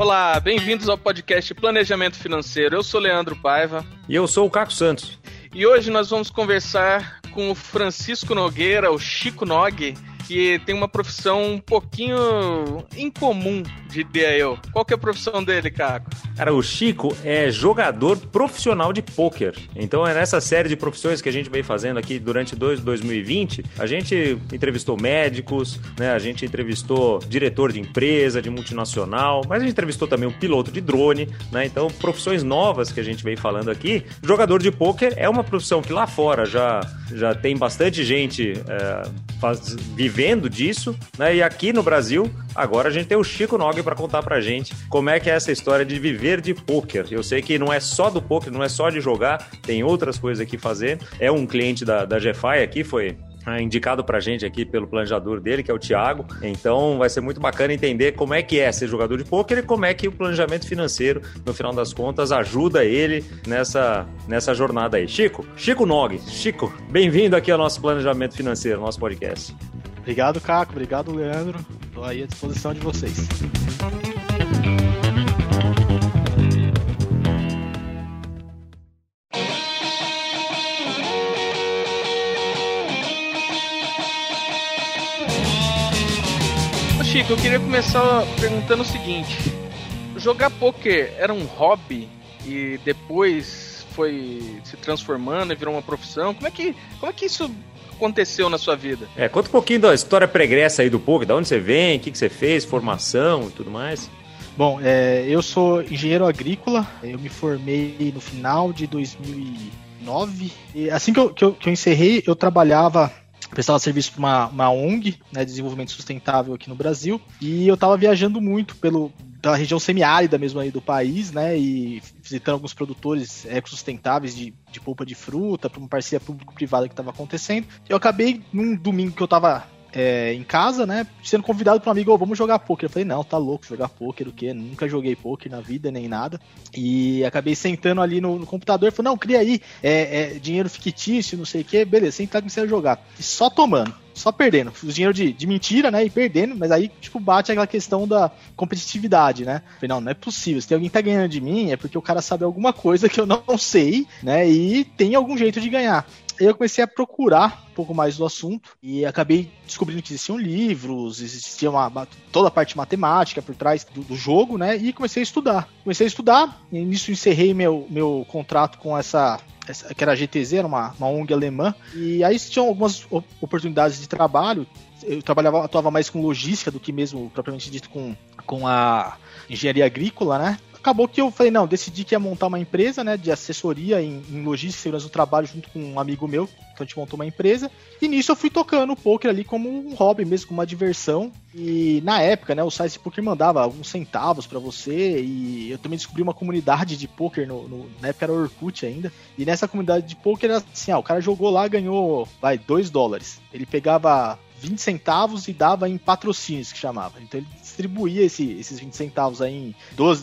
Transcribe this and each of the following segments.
Olá, bem-vindos ao podcast Planejamento Financeiro. Eu sou Leandro Paiva. E eu sou o Caco Santos. E hoje nós vamos conversar com o Francisco Nogueira, o Chico Nog, que tem uma profissão um pouquinho incomum, diria eu. Qual que é a profissão dele, Caco? Cara, o Chico é jogador profissional de pôquer. Então é nessa série de profissões que a gente vem fazendo aqui durante 2020. A gente entrevistou médicos, né? A gente entrevistou diretor de empresa, de multinacional, mas a gente entrevistou também um piloto de drone, né? Então, profissões novas que a gente vem falando aqui. Jogador de pôquer é uma profissão que lá fora já, já tem bastante gente é, faz, vivendo vivendo disso, né? E aqui no Brasil, agora a gente tem o Chico Nog para contar pra gente como é que é essa história de viver de poker. Eu sei que não é só do poker, não é só de jogar, tem outras coisas aqui fazer. É um cliente da, da GFI aqui, foi é, indicado pra gente aqui pelo planejador dele, que é o Thiago. Então vai ser muito bacana entender como é que é ser jogador de pôquer e como é que o planejamento financeiro, no final das contas, ajuda ele nessa, nessa jornada aí. Chico, Chico Nog, Chico, bem-vindo aqui ao nosso planejamento financeiro, nosso podcast. Obrigado, Caco. Obrigado, Leandro. Estou aí à disposição de vocês. Chico, eu queria começar perguntando o seguinte: jogar poker era um hobby e depois foi se transformando e virou uma profissão? Como é que, como é que isso aconteceu na sua vida. É, conta um pouquinho da história pregressa aí do poker, da onde você vem, o que, que você fez, formação e tudo mais. Bom, é, eu sou engenheiro agrícola, eu me formei no final de 2009. E assim que eu, que eu, que eu encerrei, eu trabalhava prestava serviço para uma, uma ONG, né, desenvolvimento sustentável aqui no Brasil, e eu estava viajando muito pelo da região semiárida mesmo aí do país, né, e visitando alguns produtores ecossustentáveis de, de polpa de fruta, para uma parceria público-privada que estava acontecendo. Eu acabei num domingo que eu estava é, em casa, né? Sendo convidado por um amigo, oh, vamos jogar poker. Eu falei, não, tá louco jogar poker, o quê? Nunca joguei poker na vida, nem nada. E acabei sentando ali no, no computador, falei, não, cria aí, é, é, dinheiro fictício, não sei o quê. Beleza, sentado comecei a jogar. E só tomando só perdendo. Os dinheiro de, de mentira, né? E perdendo, mas aí, tipo, bate aquela questão da competitividade, né? Não, não é possível. Se tem alguém que tá ganhando de mim, é porque o cara sabe alguma coisa que eu não sei, né? E tem algum jeito de ganhar. Eu comecei a procurar um pouco mais do assunto e acabei descobrindo que existiam livros, existia uma, toda a parte matemática por trás do, do, jogo, né? E comecei a estudar. Comecei a estudar, e nisso encerrei meu, meu contrato com essa que era a GTZ, era uma, uma ONG alemã, e aí tinham algumas oportunidades de trabalho. Eu trabalhava, atuava mais com logística do que mesmo, propriamente dito, com, com a engenharia agrícola, né? Acabou que eu falei, não, decidi que ia montar uma empresa, né, de assessoria em, em logística e segurança do trabalho junto com um amigo meu, então a gente montou uma empresa, e nisso eu fui tocando o poker ali como um hobby mesmo, como uma diversão, e na época, né, o site de poker mandava alguns centavos para você, e eu também descobri uma comunidade de poker, no, no, na época era Orkut ainda, e nessa comunidade de poker assim, ah, o cara jogou lá, ganhou, vai, 2 dólares, ele pegava 20 centavos e dava em patrocínios, que chamava. Então ele distribuía esse, esses 20 centavos aí em duas,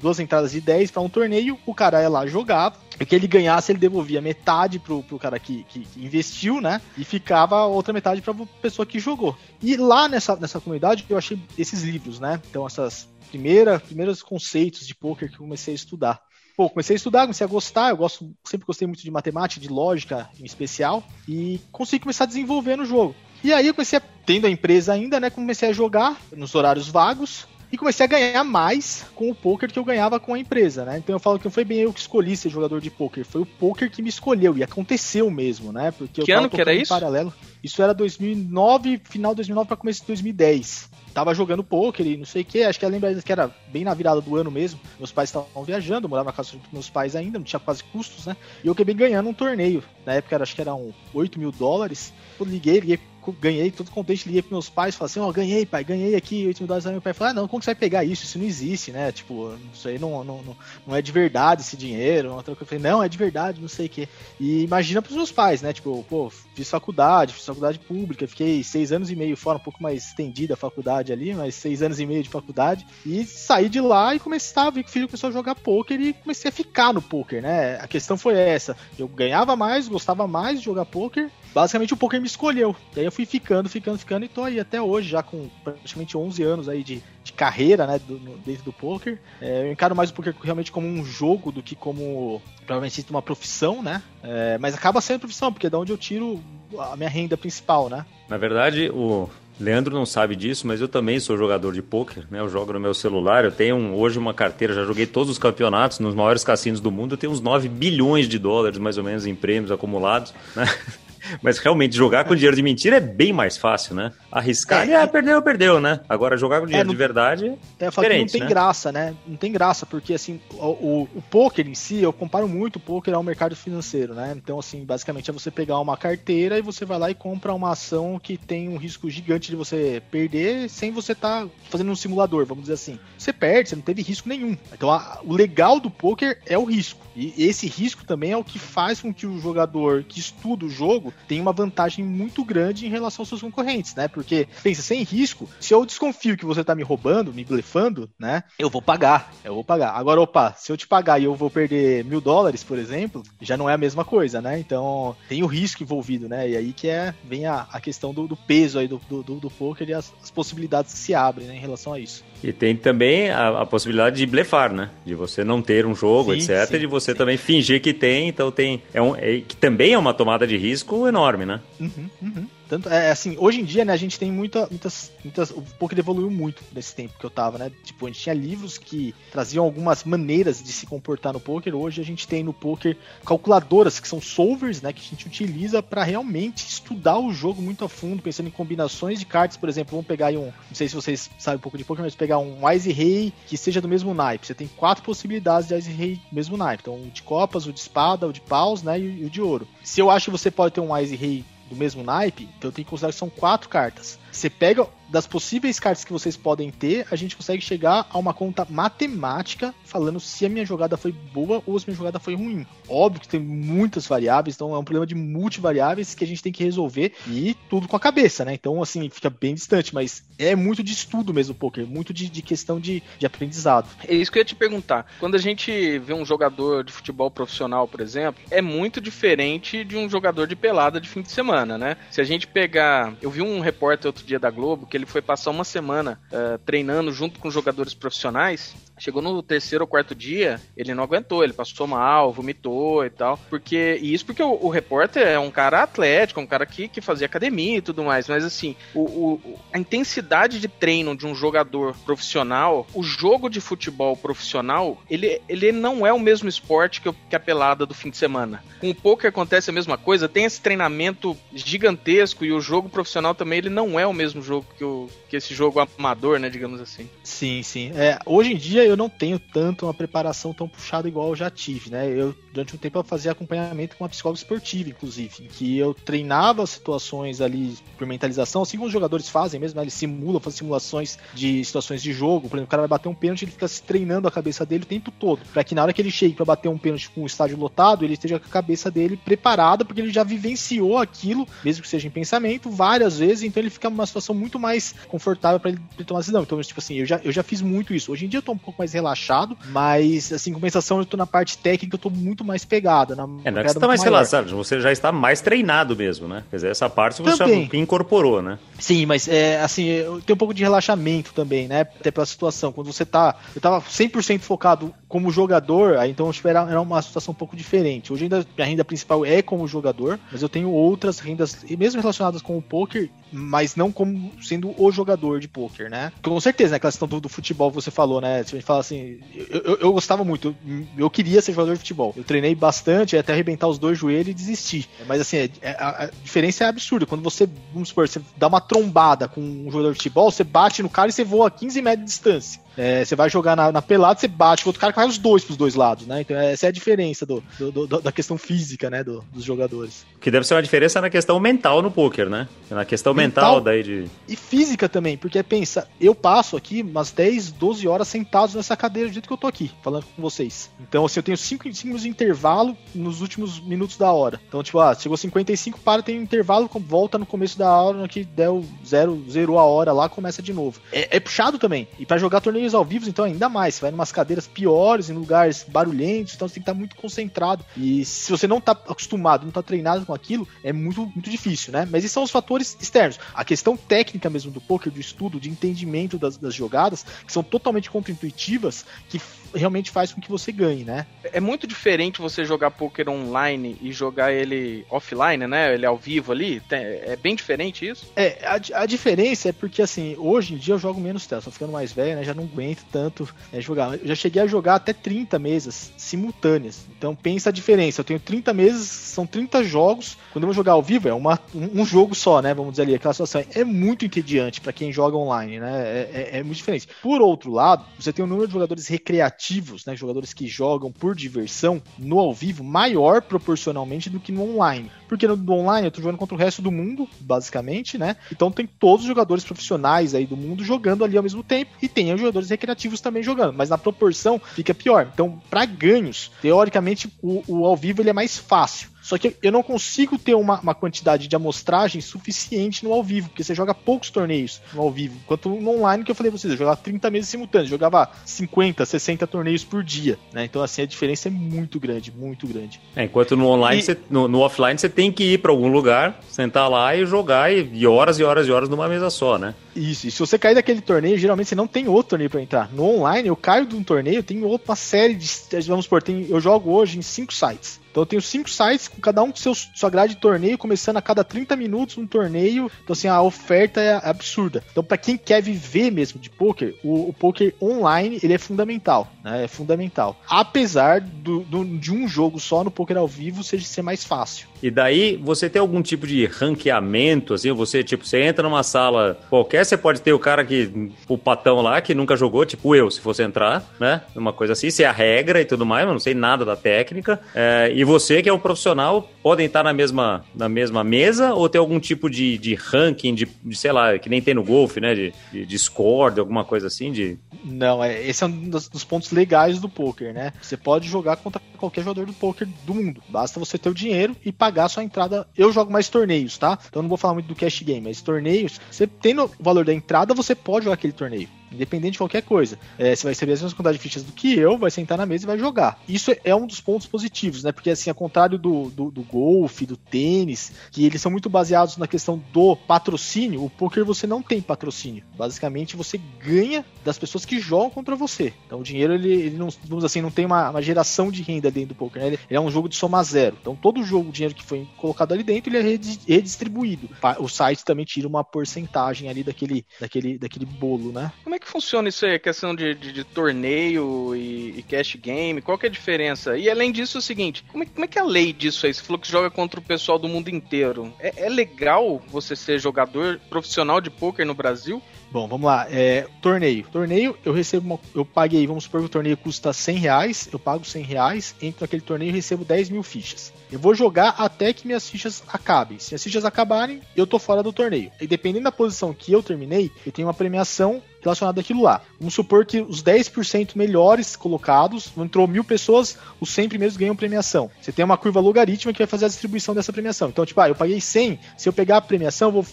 duas entradas de 10 para um torneio, o cara ia lá, jogava, e o que ele ganhasse, ele devolvia metade pro, pro cara que, que, investiu, né? E ficava outra metade pra pessoa que jogou. E lá nessa, nessa comunidade eu achei esses livros, né? Então essas primeira, primeiros conceitos de poker que eu comecei a estudar. Pô, comecei a estudar, comecei a gostar, eu gosto, sempre gostei muito de matemática, de lógica em especial, e consegui começar a desenvolver no jogo. E aí eu comecei a, tendo a empresa ainda, né? Comecei a jogar nos horários vagos e comecei a ganhar mais com o poker que eu ganhava com a empresa, né? Então eu falo que não foi bem eu que escolhi ser jogador de poker, foi o poker que me escolheu e aconteceu mesmo, né? Porque que ano que era isso? Paralelo. Isso era 2009, final de 2009 para começo de 2010. Tava jogando poker e não sei o que, acho que eu lembro que era bem na virada do ano mesmo. Meus pais estavam viajando, eu morava na casa dos meus pais ainda, não tinha quase custos, né? E eu acabei ganhando um torneio. Na época era, acho que eram 8 mil dólares. Eu liguei, liguei ganhei, todo contente, liguei pros meus pais, falei assim, ó, oh, ganhei, pai, ganhei aqui 8 mil dólares. Aí meu pai falou, ah, não, como que você vai pegar isso? Isso não existe, né? Tipo, isso aí não, não, não, não é de verdade esse dinheiro. Eu falei, não, é de verdade, não sei o quê. E imagina pros meus pais, né? Tipo, pô, fiz faculdade, fiz faculdade pública, fiquei seis anos e meio fora, um pouco mais estendida a faculdade ali, mas seis anos e meio de faculdade. E saí de lá e comecei a ver que o filho começou a jogar poker e comecei a ficar no poker, né? A questão foi essa. Eu ganhava mais, gostava mais de jogar poker. Basicamente o poker me escolheu. E aí eu fui ficando, ficando, ficando e tô aí até hoje, já com praticamente 11 anos aí de, de carreira, né, do, no, dentro do poker. É, eu encaro mais o poker realmente como um jogo do que como provavelmente uma profissão, né? É, mas acaba sendo profissão, porque é da onde eu tiro a minha renda principal, né? Na verdade, o Leandro não sabe disso, mas eu também sou jogador de poker, né? Eu jogo no meu celular, eu tenho hoje uma carteira, já joguei todos os campeonatos nos maiores cassinos do mundo, eu tenho uns 9 bilhões de dólares mais ou menos em prêmios acumulados, né? Mas realmente, jogar com dinheiro de mentira é bem mais fácil, né? Arriscar, é, é perdeu, perdeu, né? Agora, jogar com dinheiro é, não, de verdade é diferente, não tem né? graça, né? Não tem graça, porque, assim, o, o, o poker em si, eu comparo muito o poker ao mercado financeiro, né? Então, assim, basicamente é você pegar uma carteira e você vai lá e compra uma ação que tem um risco gigante de você perder sem você estar tá fazendo um simulador, vamos dizer assim. Você perde, você não teve risco nenhum. Então, a, o legal do poker é o risco. E esse risco também é o que faz com que o jogador que estuda o jogo tenha uma vantagem muito grande em relação aos seus concorrentes, né? Porque, pensa, sem risco, se eu desconfio que você tá me roubando, me blefando, né? Eu vou pagar, eu vou pagar. Agora, opa, se eu te pagar e eu vou perder mil dólares, por exemplo, já não é a mesma coisa, né? Então, tem o risco envolvido, né? E aí que é, vem a, a questão do, do peso aí do, do, do poker e as, as possibilidades que se abrem né, em relação a isso. E tem também a, a, possibilidade de blefar, né? De você não ter um jogo, sim, etc. Sim, de você sim. também fingir que tem. Então tem. É um, é, que também é uma tomada de risco enorme, né? Uhum, uhum. Tanto, é assim, hoje em dia, né, a gente tem muita, muitas, muitas. O poker evoluiu muito nesse tempo que eu tava, né? Tipo, a gente tinha livros que traziam algumas maneiras de se comportar no poker. Hoje a gente tem no poker calculadoras, que são solvers, né? Que a gente utiliza para realmente estudar o jogo muito a fundo, pensando em combinações de cartas, por exemplo. Vamos pegar aí um. Não sei se vocês sabem um pouco de poker, mas pegar um Ice Rei que seja do mesmo naipe. Você tem quatro possibilidades de Ice Rei mesmo naipe. Então, o de copas, o de espada, o de paus, né? E o de ouro. Se eu acho que você pode ter um Ice Rei do mesmo naipe, então tenho que considerar que são quatro cartas. Você pega das possíveis cartas que vocês podem ter, a gente consegue chegar a uma conta matemática falando se a minha jogada foi boa ou se a minha jogada foi ruim. Óbvio que tem muitas variáveis, então é um problema de multivariáveis que a gente tem que resolver e tudo com a cabeça, né? Então, assim, fica bem distante, mas é muito de estudo mesmo o poker, muito de, de questão de, de aprendizado. É isso que eu ia te perguntar. Quando a gente vê um jogador de futebol profissional, por exemplo, é muito diferente de um jogador de pelada de fim de semana, né? Se a gente pegar. Eu vi um repórter outro dia da Globo que ele foi passar uma semana uh, treinando junto com jogadores profissionais Chegou no terceiro ou quarto dia, ele não aguentou, ele passou mal, vomitou e tal. Porque, e isso porque o, o repórter é um cara atlético, um cara que, que fazia academia e tudo mais. Mas assim, o, o, a intensidade de treino de um jogador profissional, o jogo de futebol profissional, ele, ele não é o mesmo esporte que, que a pelada do fim de semana. Com o poker acontece a mesma coisa, tem esse treinamento gigantesco e o jogo profissional também, ele não é o mesmo jogo que, o, que esse jogo amador, né, digamos assim. Sim, sim. É, hoje em dia eu não tenho tanto uma preparação tão puxada igual eu já tive, né? Eu, durante um tempo, eu fazia acompanhamento com uma psicóloga esportiva, inclusive, que eu treinava situações ali por mentalização, assim como os jogadores fazem mesmo, né? Eles simulam, fazem simulações de situações de jogo. Por exemplo, o cara vai bater um pênalti, ele fica se treinando a cabeça dele o tempo todo, para que na hora que ele chegue para bater um pênalti com o estádio lotado, ele esteja com a cabeça dele preparada, porque ele já vivenciou aquilo, mesmo que seja em pensamento, várias vezes, então ele fica numa situação muito mais confortável para ele tomar decisão. Então, tipo assim, eu já, eu já fiz muito isso. Hoje em dia eu tô um pouco mais relaxado, mas assim, compensação, eu tô na parte técnica, eu tô muito mais pegada. Na, é, não é que você tá mais maior. relaxado, você já está mais treinado mesmo, né? Quer dizer, essa parte você também. já incorporou, né? Sim, mas é assim, eu tenho um pouco de relaxamento também, né? Até pela situação. Quando você tá. Eu tava 100% focado como jogador, aí então tipo, era, era uma situação um pouco diferente. Hoje ainda minha renda principal é como jogador, mas eu tenho outras rendas, mesmo relacionadas com o poker, mas não como sendo o jogador de poker, né? Com certeza, né? Aquela questão do, do futebol você falou, né? Se a gente fala assim, eu, eu, eu gostava muito, eu, eu, queria ser jogador de futebol. Eu treinei bastante até arrebentar os dois joelhos e desistir. Mas assim, é, é, a, a, diferença é absurda. Quando você, vamos supor, você dá uma trombada com um jogador de futebol, você bate no cara e você voa a 15 metros de distância. É, você vai jogar na, na, pelada, você bate com outro cara que vai os dois pros dois lados, né? Então essa é a diferença do, do, do, da questão física, né, do, dos jogadores. Que deve ser uma diferença na questão mental no poker, né? Na questão mental, mental daí de... E física também, porque pensa, eu passo aqui umas 10, 12 horas sentados nessa cadeira do jeito que eu tô aqui, falando com vocês. Então, assim, eu tenho 5 minutos de intervalo nos últimos minutos da hora. Então, tipo, ah, chegou 55, para, tem um intervalo, volta no começo da hora, no que der o zero, zero a hora lá, começa de novo. É, é puxado também. E para jogar torneio torneios ao vivo, então ainda mais. Você vai em umas cadeiras piores, em lugares barulhentos, então você tem que estar muito concentrado. E se você não está acostumado, não está treinado com aquilo, é muito, muito difícil, né? Mas esses são os fatores externos. A questão técnica mesmo do poker, do estudo, de entendimento das, das jogadas, que são totalmente contra-intuitivas, que realmente faz com que você ganhe, né? É muito diferente você jogar poker online e jogar ele offline, né? Ele ao vivo ali. É bem diferente isso? É, a, a diferença é porque, assim, hoje em dia eu jogo menos tela, tô ficando mais velho, né? Já não aguento tanto né, jogar. Eu já cheguei a jogar até 30 mesas simultâneas. Então pensa a diferença. Eu tenho 30 mesas, são 30 jogos. Quando eu vou jogar ao vivo, é uma, um jogo só, né? Vamos dizer ali, aquela situação. É muito entediante para quem joga online, né? É, é, é muito diferente. Por outro lado, você tem um número de jogadores recreativos ativos, né, jogadores que jogam por diversão no ao vivo maior proporcionalmente do que no online. Porque no, online eu tô jogando contra o resto do mundo, basicamente, né? Então tem todos os jogadores profissionais aí do mundo jogando ali ao mesmo tempo e tem os jogadores recreativos também jogando, mas na proporção fica pior. Então, para ganhos, teoricamente o, o ao vivo ele é mais fácil. Só que eu não consigo ter uma, uma, quantidade de amostragem suficiente no ao vivo, porque você joga poucos torneios no ao vivo. Enquanto no online, que eu falei pra vocês, eu jogava 30 meses simultâneos, jogava 50, 60 torneios por dia, né? Então, assim, a diferença é muito grande, muito grande. É, enquanto no online, e... você, no, no, offline, você tem que ir para algum lugar, sentar lá e jogar e, e, horas e horas e horas numa mesa só, né? Isso, e se você cair daquele torneio, geralmente você não tem outro torneio para entrar. No online, eu caio de um torneio, tem outra série de. Vamos supor, tem, eu jogo hoje em cinco sites. Então eu tenho cinco sites, com cada um com seu, sua grade de torneio, começando a cada 30 minutos um torneio. Então, assim, a oferta é absurda. Então, para quem quer viver mesmo de poker, o, o poker online ele é fundamental. Né? É fundamental. Apesar do, do, de um jogo só no poker ao vivo seja ser mais fácil. E daí, você tem algum tipo de ranqueamento, assim? Você, tipo, você entra numa sala qualquer, você pode ter o cara que, o patão lá, que nunca jogou, tipo eu, se fosse entrar, né? Uma coisa assim, se é a regra e tudo mais, mas não sei nada da técnica. É, e você, que é um profissional, podem estar na mesma, na mesma mesa ou ter algum tipo de, de ranking, de, de, sei lá, que nem tem no golfe, né? De, de, de score, de alguma coisa assim? De... Não, é, esse é um dos, dos pontos legais do poker, né? Você pode jogar contra qualquer jogador do poker do mundo. Basta você ter o dinheiro e pagar pagar sua entrada. Eu jogo mais torneios, tá? Então não vou falar muito do cash game, mas torneios, você tendo o valor da entrada, você pode jogar aquele torneio independente de qualquer coisa. É, você vai receber as mesmas quantidades de fichas do que eu, vai sentar na mesa e vai jogar. Isso é um dos pontos positivos, né? Porque assim, ao contrário do, do, do golfe, do tênis, que eles são muito baseados na questão do patrocínio, o poker você não tem patrocínio. Basicamente, você ganha das pessoas que jogam contra você. Então o dinheiro, ele, ele não, vamos assim, não tem uma, uma geração de renda dentro do poker, né? Ele, ele, é um jogo de soma zero. Então todo jogo, o dinheiro que foi colocado ali dentro, ele é redistribuído. O site também tira uma porcentagem ali daquele, daquele, daquele bolo, né? Como é que funciona isso aí, a questão de, de, de torneio e, e, cash game? Qual que é a diferença? E além disso, é o seguinte, como é, como é que é a lei disso aí? Você falou que joga contra o pessoal do mundo inteiro. É, é legal você ser jogador profissional de poker no Brasil? Bom, vamos lá. É, torneio. Torneio, eu recebo uma, Eu paguei, vamos supor que o torneio custa 100 reais. Eu pago 100 reais, entro naquele torneio e recebo 10 mil fichas. Eu vou jogar até que minhas fichas acabem. Se as fichas acabarem, eu tô fora do torneio. E dependendo da posição que eu terminei, eu tenho uma premiação relacionada àquilo lá. Vamos supor que os 10% melhores colocados, entrou mil pessoas, os 100 primeiros ganham premiação. Você tem uma curva logarítmica que vai fazer a distribuição dessa premiação. Então, tipo, ah, eu paguei 100, se eu pegar a premiação, vou,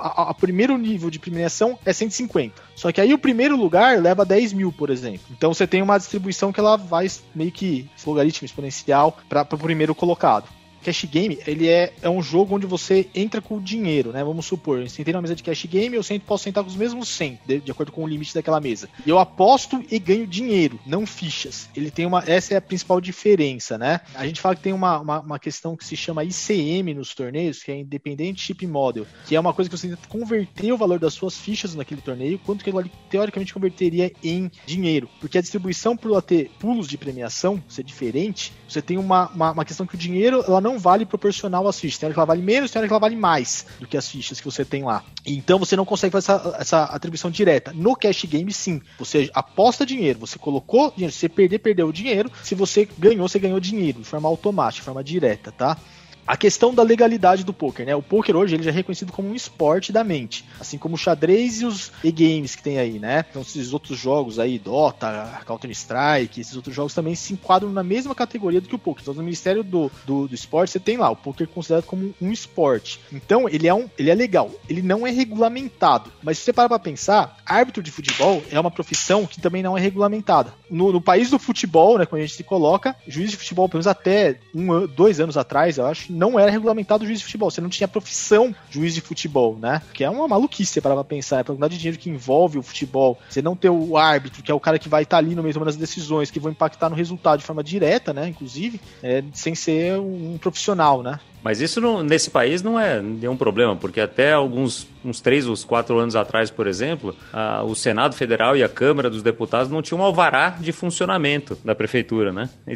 a, a, primeiro nível de premiação é 150. Só que aí o primeiro lugar leva 10 mil, por exemplo. Então você tem uma distribuição que ela vai meio que logaritmo exponencial para o primeiro colocado. Cash Game, ele é, é um jogo onde você entra com o dinheiro, né? Vamos supor, eu sentei na mesa de Cash Game, eu sempre posso sentar com os mesmos 100, de, de, acordo com o limite daquela mesa. E eu aposto e ganho dinheiro, não fichas. Ele tem uma, essa é a principal diferença, né? A gente fala que tem uma, uma, uma questão que se chama ICM nos torneios, que é Independent Chip Model, que é uma coisa que você tenta converter o valor das suas fichas naquele torneio, quanto que ele teoricamente converteria em dinheiro. Porque a distribuição por ela ter pulos de premiação ser diferente, você tem uma, uma, uma questão que o dinheiro, ela não não vale proporcional às fichas. Tem hora que ela vale menos, tem hora que ela vale mais do que as fichas que você tem lá. Então você não consegue fazer essa, essa atribuição direta. No cash game, sim. Você aposta dinheiro, você colocou dinheiro, se você perder, perdeu o dinheiro. Se você ganhou, você ganhou dinheiro, de forma automática, de forma direta, tá? A questão da legalidade do poker, né? O poker hoje ele já é reconhecido como um esporte da mente, assim como o xadrez e os e-games que tem aí, né? Então esses outros jogos aí, Dota, Counter Strike, esses outros jogos também se enquadram na mesma categoria do que o poker. Então no Ministério do, do, do Esporte você tem lá o poker considerado como um esporte. Então ele é um, ele é legal, ele não é regulamentado. Mas se você parar para pensar, árbitro de futebol é uma profissão que também não é regulamentada. No, no país do futebol, né, quando a gente se coloca, juiz de futebol, pelo menos até um, dois anos atrás, eu acho, não era regulamentado juiz de futebol. Você não tinha profissão juiz de futebol, né? Que é uma maluquice para pensar. É a quantidade de dinheiro que envolve o futebol. Você não ter o árbitro, que é o cara que vai estar ali no meio das decisões, que vão impactar no resultado de forma direta, né? Inclusive, é, sem ser um profissional, né? Mas isso não, nesse país não é nenhum problema, porque até alguns uns três ou quatro anos atrás, por exemplo, a, o Senado Federal e a Câmara dos Deputados não tinham um alvará de funcionamento da prefeitura, né?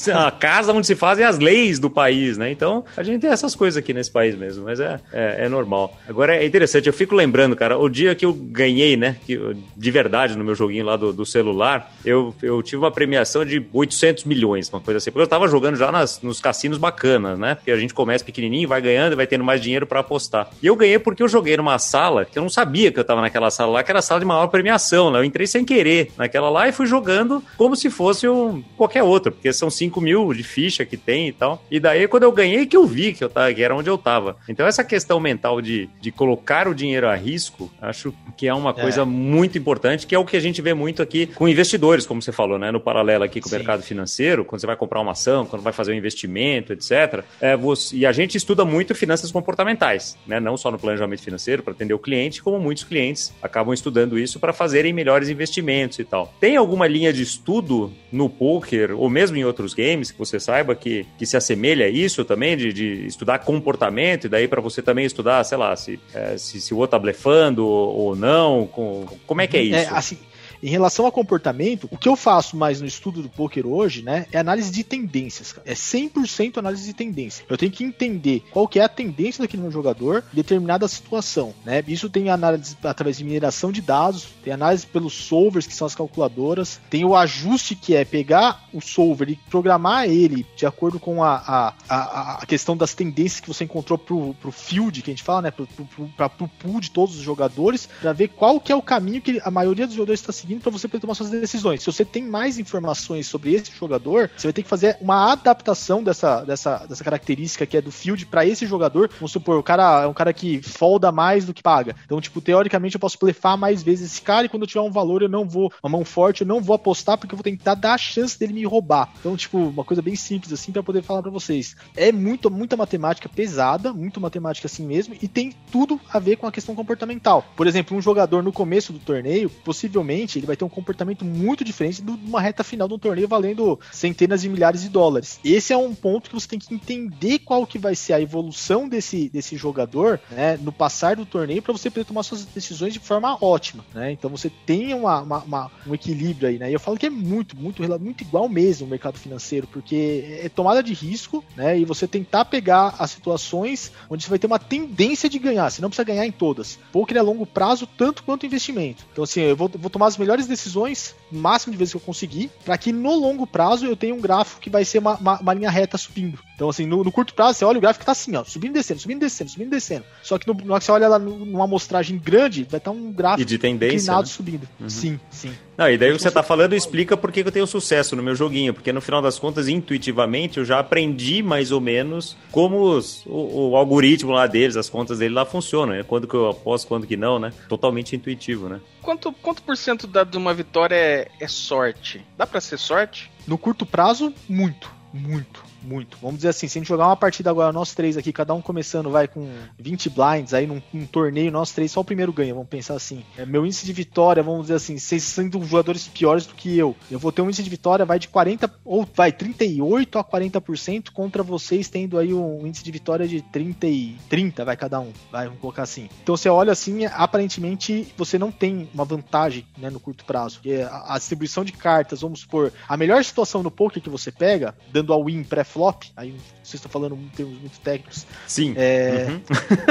Então, a casa onde se fazem as leis do país, né? Então, a gente tem essas coisas aqui nesse país mesmo, mas é, é, é normal. Agora, é interessante, eu fico lembrando, cara, o dia que eu ganhei, né, que, de verdade, no meu joguinho lá do, do celular, eu, eu tive uma premiação de 800 milhões, uma coisa assim, porque eu tava jogando já nas, nos cassinos bacanas, né? Porque a gente começa pequenininho, vai ganhando, vai tendo mais dinheiro para apostar. E eu ganhei porque eu joguei numa sala que eu não sabia que eu tava naquela sala lá, que era a sala de maior premiação, né? Eu entrei sem querer naquela lá e fui jogando como se fosse um, qualquer outra, porque são 5 mil de ficha que tem e tal. E daí, quando eu ganhei, que eu vi que, eu tava, que era onde eu tava. Então, essa questão mental de, de colocar o dinheiro a risco, acho que é uma é. coisa muito importante, que é o que a gente vê muito aqui com investidores, como você falou, né? No paralelo aqui com Sim. o mercado financeiro, quando você vai comprar uma ação, quando vai fazer um investimento, etc. É, você, e a gente estuda muito finanças comportamentais, né? Não só no planejamento planejamento financeiro para atender o cliente, como muitos clientes acabam estudando isso para fazerem melhores investimentos e tal. Tem alguma linha de estudo no poker ou mesmo em outros games que você saiba que, que se assemelha a isso também, de, de estudar comportamento e daí para você também estudar, sei lá, se, é, se, se, o outro tá blefando ou, não? Com, como é que é, é isso? É, assim, em relação a comportamento, o que eu faço mais no estudo do poker hoje, né, é análise de tendências. Cara. É 100% análise de tendência. Eu tenho que entender qual que é a tendência daquele meu jogador em determinada situação, né? Isso tem análise através de mineração de dados, tem análise pelos solvers, que são as calculadoras, tem o ajuste que é pegar o solver e programar ele de acordo com a, a, a, a questão das tendências que você encontrou pro, pro field, que a gente fala, né, pro, pro, pro, pro pool de todos os jogadores, para ver qual que é o caminho que a maioria dos jogadores está seguindo seguindo para você poder tomar suas decisões. Se você tem mais informações sobre esse jogador, você vai ter que fazer uma adaptação dessa, dessa, dessa característica que é do field para esse jogador. Vamos supor, o cara é um cara que folda mais do que paga. Então, tipo, teoricamente eu posso blefar mais vezes esse cara e quando eu tiver um valor eu não vou, uma mão forte, eu não vou apostar porque eu vou tentar dar a chance dele me roubar. Então, tipo, uma coisa bem simples assim para poder falar para vocês. É muito, muita matemática pesada, muito matemática assim mesmo, e tem tudo a ver com a questão comportamental. Por exemplo, um jogador no começo do torneio, possivelmente ele vai ter um comportamento muito diferente de uma reta final de um torneio valendo centenas de milhares de dólares. Esse é um ponto que você tem que entender qual que vai ser a evolução desse, desse jogador né, no passar do torneio para você poder tomar suas decisões de forma ótima. Né? Então você tem uma, uma, uma, um equilíbrio aí. Né? E eu falo que é muito, muito, muito igual mesmo o mercado financeiro, porque é tomada de risco né, e você tentar pegar as situações onde você vai ter uma tendência de ganhar. Você não precisa ganhar em todas. Poker é longo prazo, tanto quanto investimento. Então, assim, eu vou, vou tomar as melhores decisões, máximo de vezes que eu conseguir, para que no longo prazo eu tenha um gráfico que vai ser uma, uma, uma linha reta subindo. Então, assim, no, no, curto prazo, você olha o gráfico tá assim, ó, subindo e descendo, subindo e descendo, subindo e descendo. Só que no, no que você olha lá numa amostragem grande, vai estar tá um gráfico e de tendência, inclinado né? subindo. Uhum. Sim, sim. Não, e daí você tá falando explica por que eu tenho sucesso no meu joguinho, porque no final das contas, intuitivamente, eu já aprendi mais ou menos como os, o, o, algoritmo lá deles, as contas dele lá funcionam, né? Quando que eu aposto, quando que não, né? Totalmente intuitivo, né? Quanto, quanto por cento da, de uma vitória é, é sorte? Dá para ser sorte? No curto prazo, muito, muito muito. Vamos dizer assim, se a gente jogar uma partida agora, nós três aqui, cada um começando, vai com 20 blinds, aí num, num torneio, nós três, só o primeiro ganha, vamos pensar assim. É, meu índice de vitória, vamos dizer assim, vocês sendo jogadores piores do que eu, eu vou ter um índice de vitória, vai de 40, ou vai 38 a 40% contra vocês tendo aí um índice de vitória de 30 e 30, vai cada um, vai, vamos colocar assim. Então você olha assim, aparentemente você não tem uma vantagem, né, no curto prazo, a, a distribuição de cartas, vamos supor, a melhor situação no poker que você pega, dando a win pré pré-flop, aí vocês estão falando em termos muito técnicos. Sim. É, uhum.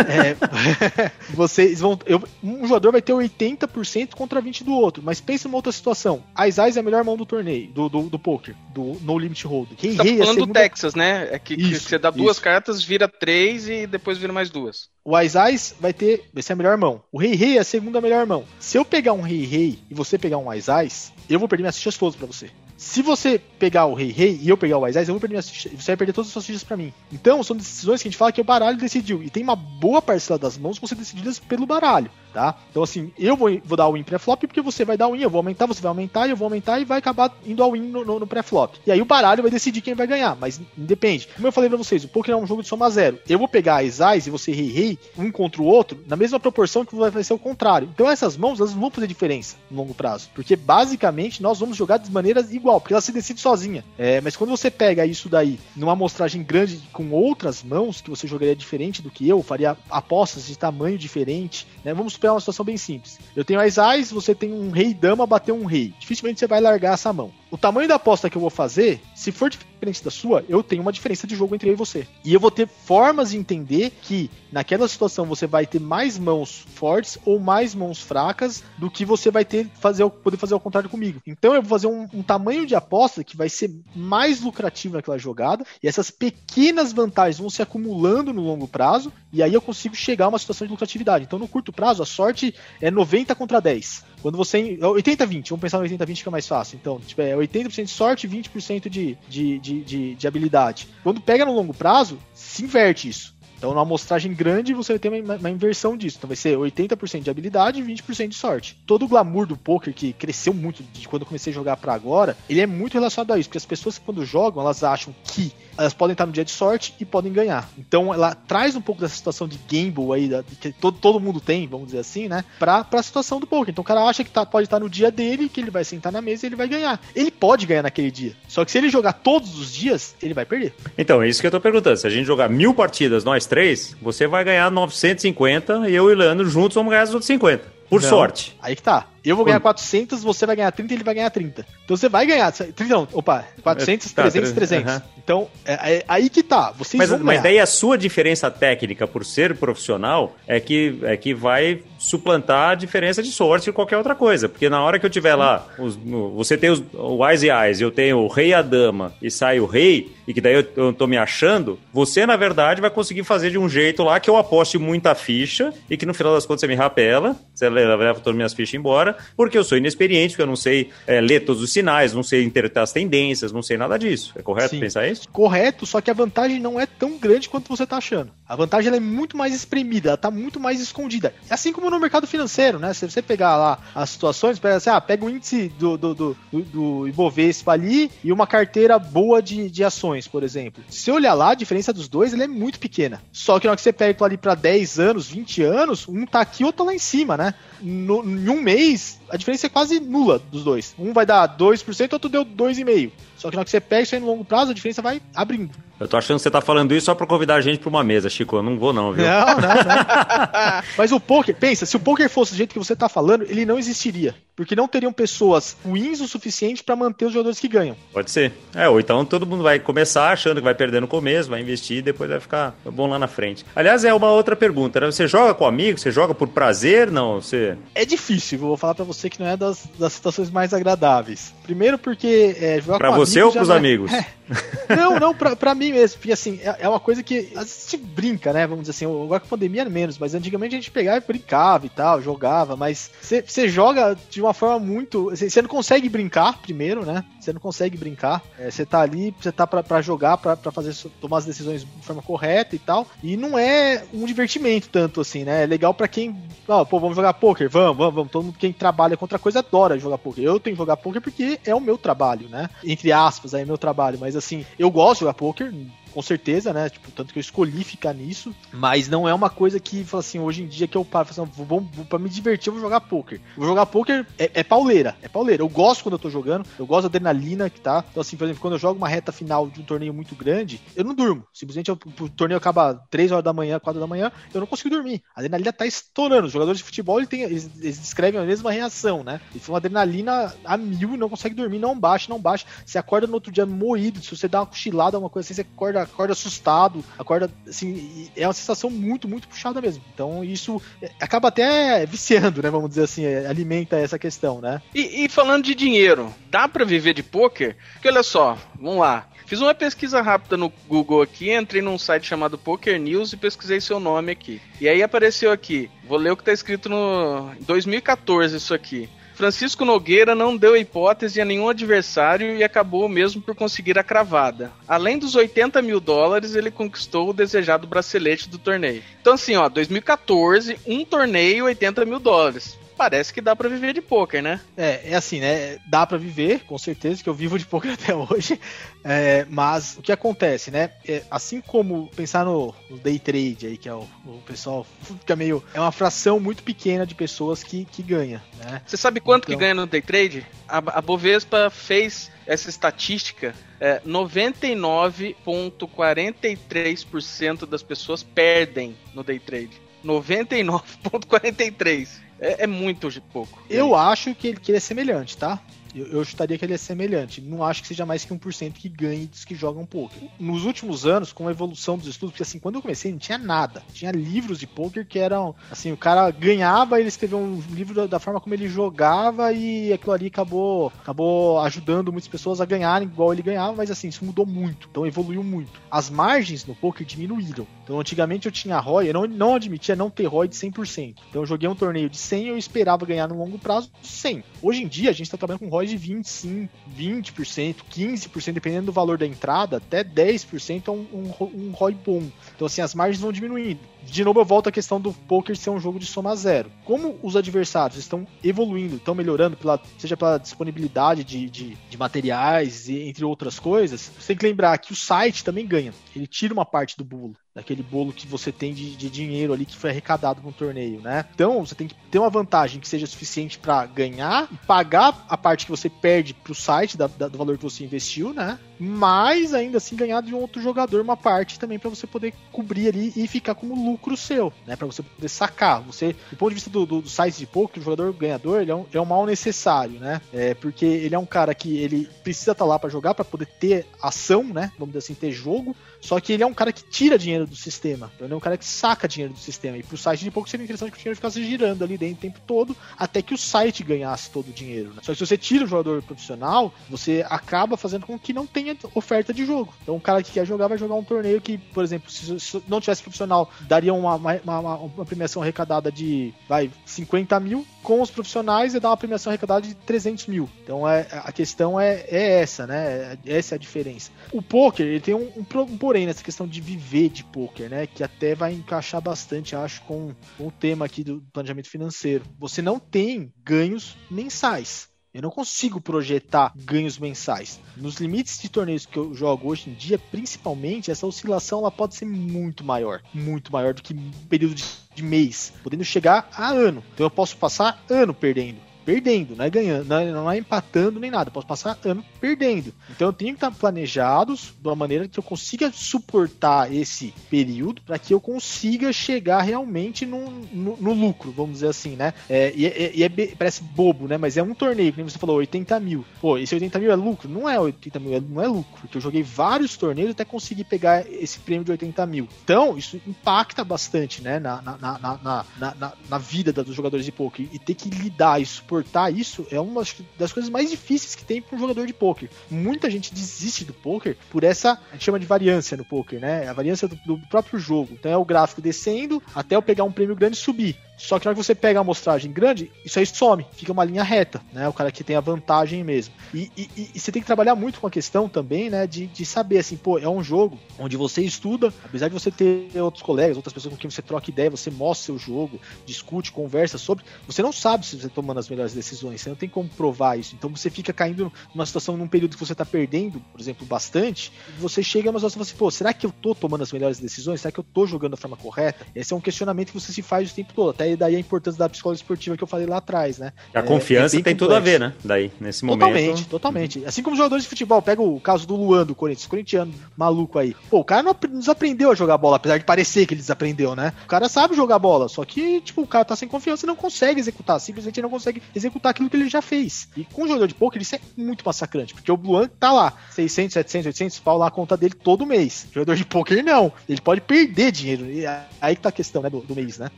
é, vocês vão. Eu, um jogador vai ter 80% contra 20% do outro. Mas pensa numa outra situação. As Eyes é a melhor mão do torneio, do, do, do poker, do No Limit Hold. Quem você tá falando segunda... do Texas, né? É que, isso, que você dá duas isso. cartas, vira três e depois vira mais duas. O Aizais vai ter, vai ser a melhor mão. O Rei Rei é a segunda melhor mão. Se eu pegar um Rei Rei e você pegar um Aizais, eu vou perder minhas fichas todas para você. Se você pegar o Rei Rei e eu pegar o Aizais, eu vou perder minhas você vai perder todas as suas fichas para mim. Então, são decisões que a gente fala que o baralho decidiu. E tem uma boa parcela das mãos que vão ser decididas pelo baralho, tá? Então, assim, eu vou, vou dar o win pré-flop porque você vai dar o win, eu vou aumentar, você vai aumentar, eu vou aumentar e vai acabar indo ao win no, no, no pré-flop. E aí o baralho vai decidir quem vai ganhar, mas independe. Como eu falei pra vocês, o poker é um jogo de soma zero. Eu vou pegar Aizais e você Rei Rei, um contra o outro, na mesma proporção que vai ser o contrário. Então, essas mãos, elas não vão fazer diferença no longo prazo. Porque, basicamente, nós vamos jogar de maneiras igual, porque elas se decidem sozinha. É, mas quando você pega isso daí numa amostragem grande com outras mãos, que você jogaria diferente do que eu, faria apostas de tamanho diferente, né? Vamos pegar uma situação bem simples. Eu tenho as Ais, você tem um rei dama bater um rei. Dificilmente você vai largar essa mão. O tamanho da aposta que eu vou fazer, se for diferente da sua, eu tenho uma diferença de jogo entre eu e você. E eu vou ter formas de entender que naquela situação você vai ter mais mãos fortes ou mais mãos fracas do que você vai ter fazer poder fazer ao contrário comigo. Então eu vou fazer um, um tamanho de aposta que vai ser mais lucrativo naquela jogada e essas pequenas vantagens vão se acumulando no longo prazo e aí eu consigo chegar a uma situação de lucratividade. Então no curto prazo a sorte é 90 contra 10. Quando você. 80-20, vamos pensar no 80-20 que é mais fácil. Então, tipo, é 80% de sorte e 20% de, de, de, de, de habilidade. Quando pega no longo prazo, se inverte isso. Então, numa amostragem grande, você vai ter uma, uma, inversão disso. Então, vai ser 80% de habilidade e 20% de sorte. Todo o glamour do poker, que cresceu muito de quando eu comecei a jogar para agora, ele é muito relacionado a isso. Porque as pessoas, quando jogam, elas acham que elas podem estar no dia de sorte e podem ganhar. Então, ela traz um pouco dessa situação de gamble aí, que todo, todo mundo tem, vamos dizer assim, né? Pra, pra situação do poker. Então, o cara acha que tá, pode estar no dia dele, que ele vai sentar na mesa e ele vai ganhar. Ele pode ganhar naquele dia. Só que se ele jogar todos os dias, ele vai perder. Então, é isso que eu tô perguntando. Se a gente jogar mil partidas, nós três, você vai ganhar 950 e eu e o Leandro juntos vamos ganhar as outras 50. Por Não, sorte. Aí que tá. Eu vou ganhar 400, você vai ganhar 30 e ele vai ganhar 30. Então você vai ganhar. 30 não, opa, 400, tá, 300, 300. Uhum. Então, é, é, aí que tá. Vocês mas, vão mas daí a sua diferença técnica por ser profissional é que, é que vai suplantar a diferença de sorte e qualquer outra coisa. Porque na hora que eu tiver lá, os, você tem os, o Eyes e Eyes, eu tenho o Rei e a Dama e sai o Rei, e que daí eu, eu tô me achando, você na verdade vai conseguir fazer de um jeito lá que eu aposte muita ficha e que no final das contas você me rapela, você leva todas as minhas fichas embora porque eu sou inexperiente, porque eu não sei é, ler todos os sinais, não sei interpretar as tendências, não sei nada disso. É correto Sim. pensar isso? Correto, só que a vantagem não é tão grande quanto você está achando. A vantagem é muito mais espremida, ela está muito mais escondida. Assim como no mercado financeiro, né? Se você pegar lá as situações, pega, assim, ah, pega o índice do, do, do, do Ibovespa ali e uma carteira boa de, de ações, por exemplo. Se você olhar lá, a diferença dos dois é muito pequena. Só que na hora que você pega ali para 10 anos, 20 anos, um tá aqui, outro tá lá em cima, né? No, em um mês, a diferença é quase nula dos dois. Um vai dar 2%, outro deu 2,5%. Só que na hora que você pega isso aí no longo prazo, a diferença vai abrindo. Eu tô achando que você tá falando isso só pra convidar a gente pra uma mesa, Chico. Eu não vou não, viu? Não, não, não. Mas o poker, pensa, se o poker fosse do jeito que você tá falando, ele não existiria. Porque não teriam pessoas ruins o suficiente para manter os jogadores que ganham. Pode ser. É, ou então todo mundo vai começar achando que vai perder no começo, vai investir e depois vai ficar bom lá na frente. Aliás, é uma outra pergunta, né? Você joga com amigos? Você joga por prazer? Não, você... É difícil, vou falar para você que não é das, das situações mais agradáveis. Primeiro porque é, jogar pra com você ou pros amigos? É. Não, não, pra, pra mim mesmo. Porque assim, é, é uma coisa que a gente brinca, né? Vamos dizer assim, agora com a pandemia é menos, mas antigamente a gente pegava e brincava e tal, jogava, mas você joga de uma forma muito. Você não consegue brincar primeiro, né? Você não consegue brincar. Você é, tá ali, você tá pra, pra jogar, pra, pra fazer, tomar as decisões de forma correta e tal. E não é um divertimento tanto assim, né? É legal pra quem. Ó, pô, vamos jogar poker? Vamos, vamos, vamos. Todo mundo quem trabalha com outra coisa adora jogar poker. Eu tenho que jogar poker porque é o meu trabalho, né? Entre aspas, aí é meu trabalho. Mas assim, eu gosto de jogar poker, com certeza, né? Tipo, tanto que eu escolhi ficar nisso, mas não é uma coisa que, assim, hoje em dia que eu paro, assim, vou, vou, pra me divertir, eu vou jogar poker. Vou jogar poker é, é pauleira, é pauleira. Eu gosto quando eu tô jogando, eu gosto da adrenalina que tá. Então, assim, por exemplo, quando eu jogo uma reta final de um torneio muito grande, eu não durmo. Simplesmente eu, o torneio acaba 3 horas da manhã, 4 da manhã, eu não consigo dormir. A adrenalina tá estourando. Os jogadores de futebol, ele tem, eles, eles descrevem a mesma reação, né? Eles têm uma adrenalina a mil não consegue dormir, não baixa, não baixa. Você acorda no outro dia moído, se você dá uma cochilada, uma coisa assim, você acorda, acorda assustado, acorda, assim, é uma sensação muito, muito puxada mesmo. Então, isso acaba até viciando, né? Vamos dizer assim, é, alimenta essa questão, né? E, e falando de dinheiro, dá para viver de poker? Porque olha só, vamos lá. Fiz uma pesquisa rápida no Google aqui, entrei num site chamado Poker News e pesquisei seu nome aqui. E aí apareceu aqui, vou ler o que tá escrito no 2014 isso aqui. Francisco Nogueira não deu hipótese a nenhum adversário e acabou mesmo por conseguir a cravada. Além dos 80 mil dólares, ele conquistou o desejado bracelete do torneio. Então, assim, ó, 2014, um torneio, 80 mil dólares parece que dá para viver de poker, né? É, é assim, né? Dá para viver, com certeza, que eu vivo de poker até hoje. É, mas o que acontece, né? É, assim como pensar no, no, day trade aí, que é o, o, pessoal fica meio. É uma fração muito pequena de pessoas que, que ganha, né? Você sabe quanto então... que ganha no day trade? A, a Bovespa fez essa estatística. É, 99,43% das pessoas perdem no day trade. 99,43%. É, é muito pouco. Eu acho que ele, que ele é semelhante, tá? Eu, eu chutaria que ele é semelhante. Não acho que seja mais que 1% que ganhe dos que jogam poker. Nos últimos anos, com a evolução dos estudos, porque assim, quando eu comecei, não tinha nada. Tinha livros de poker que eram, assim, o cara ganhava, ele escreveu um livro da, forma como ele jogava e aquilo ali acabou, acabou ajudando muitas pessoas a ganharem igual ele ganhava, mas assim, isso mudou muito. Então evoluiu muito. As margens no poker diminuíram. Então antigamente eu tinha ROI, eu não, não admitia não ter ROI de 100%. Então eu joguei um torneio de 100 e eu esperava ganhar no longo prazo 100. Hoje em dia a gente está trabalhando com ROI de 25, 20%, 15%, dependendo do valor da entrada, até 10% é um, um, um ROI bom. Então, assim, as margens vão diminuindo. De novo, eu volto à questão do poker ser um jogo de soma zero. Como os adversários estão evoluindo, estão melhorando, pela, seja pela disponibilidade de, de, de materiais, e, entre outras coisas, você tem que lembrar que o site também ganha. Ele tira uma parte do bolo daquele bolo que você tem de, de dinheiro ali que foi arrecadado com o torneio, né? Então você tem que ter uma vantagem que seja suficiente para ganhar e pagar a parte que você perde pro site da, da, do valor que você investiu, né? Mas ainda assim ganhar de um outro jogador uma parte também para você poder cobrir ali e ficar como lucro seu, né? Para você poder sacar. Você, do ponto de vista do, do, do site de poker, o jogador ganhador ele é um, é um mal necessário, né? É porque ele é um cara que ele precisa estar tá lá para jogar para poder ter ação, né? Vamos dizer assim, ter jogo. Só que ele é um cara que tira dinheiro do sistema. Ele é um cara que saca dinheiro do sistema. E pro site de pouco seria interessante que o dinheiro ficasse girando ali dentro o tempo todo, até que o site ganhasse todo o dinheiro. Né? Só que se você tira o jogador profissional, você acaba fazendo com que não tenha oferta de jogo. Então o cara que quer jogar vai jogar um torneio que, por exemplo, se, se não tivesse profissional, daria uma, uma, uma, uma premiação arrecadada de vai, 50 mil. Com os profissionais, ia dar uma premiação arrecadada de 300 mil. Então é, a questão é, é essa, né? Essa é a diferença. O poker ele tem um, um, um porém nessa questão de viver de poker, né? Que até vai encaixar bastante, acho, com, com o tema aqui do planejamento financeiro. Você não tem ganhos mensais. Eu não consigo projetar ganhos mensais. Nos limites de torneios que eu jogo hoje em dia, principalmente, essa oscilação ela pode ser muito maior. Muito maior do que um período de, de mês, podendo chegar a ano. Então eu posso passar ano perdendo perdendo, não é ganhando, não é, é empatando nem nada. posso passar ano perdendo. Então eu tenho que estar planejados de uma maneira que eu consiga suportar esse período para que eu consiga chegar realmente no, no, no lucro, vamos dizer assim, né? É, e, é, e é, parece bobo, né? Mas é um torneio, como você falou, 80 mil. Pô, esse 80 mil é lucro? Não é 80 mil, não é lucro, porque eu joguei vários torneios até conseguir pegar esse prêmio de 80 mil. Então, isso impacta bastante, né? Na, na, na, na, na, na vida dos jogadores de poker. E ter que lidar isso por suportar isso é uma das coisas mais difíceis que tem para um jogador de poker. Muita gente desiste do poker por essa, a gente chama de variância no poker, né? A variância do, do, próprio jogo. Então é o gráfico descendo até eu pegar um prêmio grande e subir. Só que na hora que você pega a amostragem grande, isso aí some, fica uma linha reta, né? O cara que tem a vantagem mesmo. E, e, e você tem que trabalhar muito com a questão também, né? De, de saber assim, pô, é um jogo onde você estuda, apesar de você ter outros colegas, outras pessoas com quem você troca ideia, você mostra seu jogo, discute, conversa sobre, você não sabe se você está tomando as melhores decisões, você não tem como provar isso. Então você fica caindo numa situação, num período que você está perdendo, por exemplo, bastante, você chega numa situação assim, pô, será que eu tô tomando as melhores decisões? Será que eu tô jogando da forma correta? Esse é um questionamento que você se faz o tempo todo. Até daí a importância da psicologia esportiva que eu falei lá atrás, né? A é, confiança é tem complexo. tudo a ver, né? Daí, nesse momento. Totalmente, totalmente. Assim como jogadores de futebol, pega o caso do Luan do Corinthians, corintiano maluco aí. Pô, o cara não desaprendeu a jogar bola, apesar de parecer que ele desaprendeu, né? O cara sabe jogar bola, só que, tipo, o cara tá sem confiança e não consegue executar, simplesmente não consegue executar aquilo que ele já fez. E com o jogador de poker, isso é muito massacrante, porque o Luan tá lá, 600, 700, 800 pau lá a conta dele todo mês. O jogador de poker não, ele pode perder dinheiro. E aí que tá a questão, né, do, do mês, né?